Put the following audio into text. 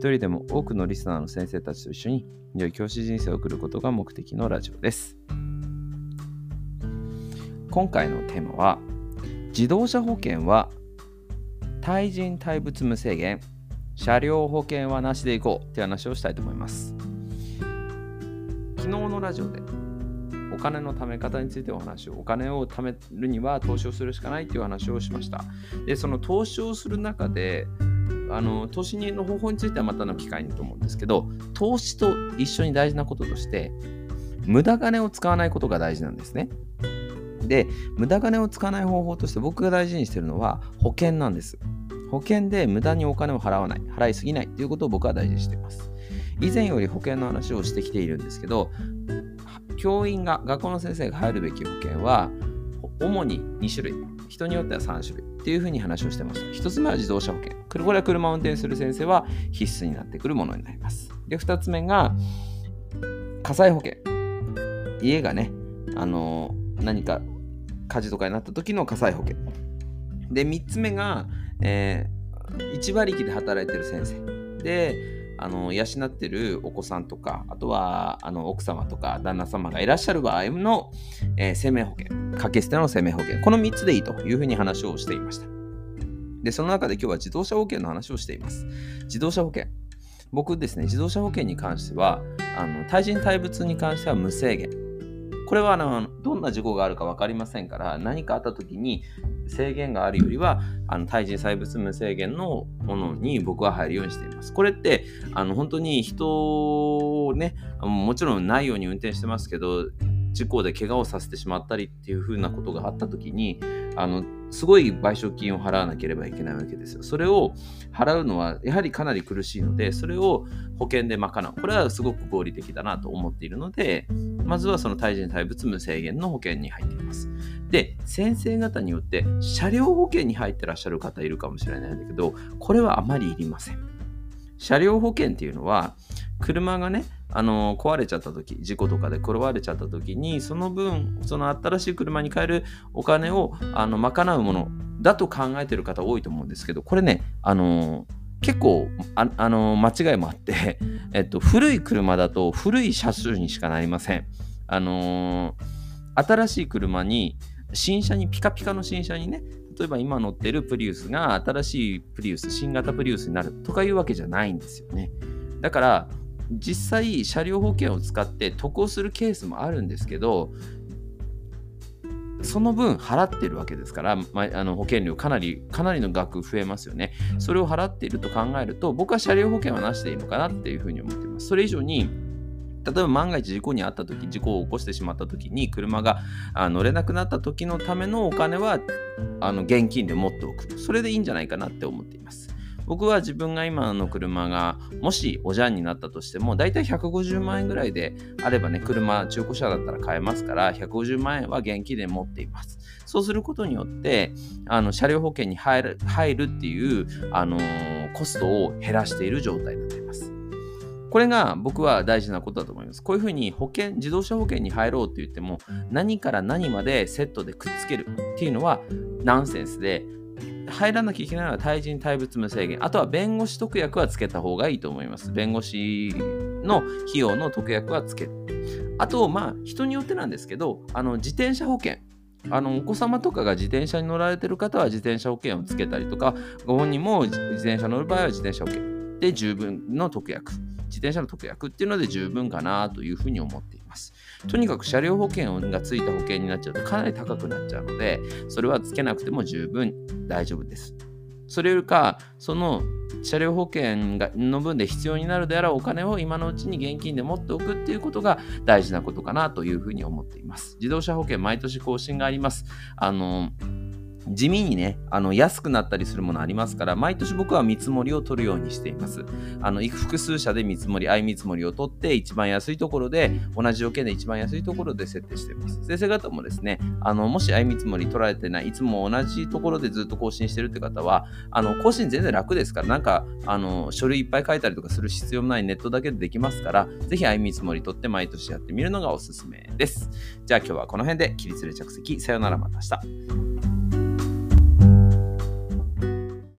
一人でも多くのリスナーの先生たちと一緒に良い教師人生を送ることが目的のラジオです。今回のテーマは自動車保険は対人対物無制限車両保険はなしでいこうっていう話をしたいと思います。昨日のラジオでお金の貯め方についてお話をお金を貯めるには投資をするしかないっていう話をしました。でその投資をする中であの投資の方法についてはまたの機会にと思うんですけど投資と一緒に大事なこととして無駄金を使わないことが大事なんですね。で無駄金を使わない方法として僕が大事にしてるのは保険なんです。保険で無駄にお金を払わない払いすぎないということを僕は大事にしています。以前より保険の話をしてきているんですけど教員が学校の先生が入るべき保険は主に2種類人によっては3種類っていうふうに話をしてました1つ目は自動車保険。これは車を運転する先生は必須になってくるものになります。で2つ目が火災保険。家がねあの何か火事とかになった時の火災保険。で3つ目が、えー、1割引で働いてる先生。であの養ってるお子さんとかあとはあの奥様とか旦那様がいらっしゃる場合の、えー、生命保険掛け捨ての生命保険この3つでいいというふうに話をしていました。でその中で今日は自動車保険の話をしています。自動車保険。僕ですね自動車保険に関してはあの対人対物に関しては無制限。これはあのどんな事故があるか分かりませんから何かあった時に制限があるよりはあの対人細物無制限のものに僕は入るようにしています。これってあの本当に人をねもちろんないように運転してますけど事故で怪我をさせてしまったりっていう風なことがあった時にあのすごい賠償金を払わなければいけないわけですよ。それを払うのはやはりかなり苦しいのでそれを保険で賄う。これはすごく合理的だなと思っているのでまずはその対人対物無制限の保険に入っています。で、先生方によって車両保険に入ってらっしゃる方いるかもしれないんだけど、これはあまりいりません。車両保険っていうのは、車がね、あの壊れちゃった時、事故とかで転ばれちゃった時に、その分、その新しい車に変えるお金をあの賄うものだと考えてる方多いと思うんですけど、これね、あの結構ああの間違いもあって、えっと、古い車だと古い車種にしかなりません。あの新しい車に新車にピカピカの新車にね例えば今乗ってるプリウスが新しいプリウス新型プリウスになるとかいうわけじゃないんですよねだから実際車両保険を使って得をするケースもあるんですけどその分払ってるわけですから、まあ、の保険料かなりかなりの額増えますよね。それを払っていると考えると僕は車両保険はなしでいいのかなっていうふうに思っています。それ以上に例えば万が一事故に遭った時事故を起こしてしまった時に車が乗れなくなった時のためのお金はあの現金で持っておく。それでいいんじゃないかなって思っています。僕は自分が今の車がもしおじゃんになったとしてもだいたい150万円ぐらいであればね車中古車だったら買えますから150万円は現金で持っていますそうすることによってあの車両保険に入る入るっていう、あのー、コストを減らしている状態になっていますこれが僕は大事なことだと思います。こういうふうに保険、自動車保険に入ろうって言っても、何から何までセットでくっつけるっていうのはナンセンスで、入らなきゃいけないのは対人対物無制限。あとは弁護士特約はつけた方がいいと思います。弁護士の費用の特約はつける。あと、まあ、人によってなんですけど、あの自転車保険。あのお子様とかが自転車に乗られてる方は自転車保険をつけたりとか、ご本人も自転車乗る場合は自転車保険で十分の特約。自転車の特約っていうので十分かなというふうに思っています。とにかく車両保険がついた保険になっちゃうとかなり高くなっちゃうので、それはつけなくても十分大丈夫です。それよりか、その車両保険がの分で必要になるであろうお金を今のうちに現金で持っておくっていうことが大事なことかなというふうに思っています。自動車保険毎年更新があります。あの地味にね、あの安くなったりするものありますから、毎年僕は見積もりを取るようにしています。あの複数社で見積もり、相見積もりを取って、一番安いところで、同じ条件で一番安いところで設定しています。先生方もですね、あのもし相見積もり取られてない、いつも同じところでずっと更新してるって方は、あの更新全然楽ですから、なんかあの書類いっぱい書いたりとかする必要もないネットだけでできますから、ぜひ相見積もり取って毎年やってみるのがおすすめです。じゃあ今日はこの辺で起立で着席。さよならまた明日。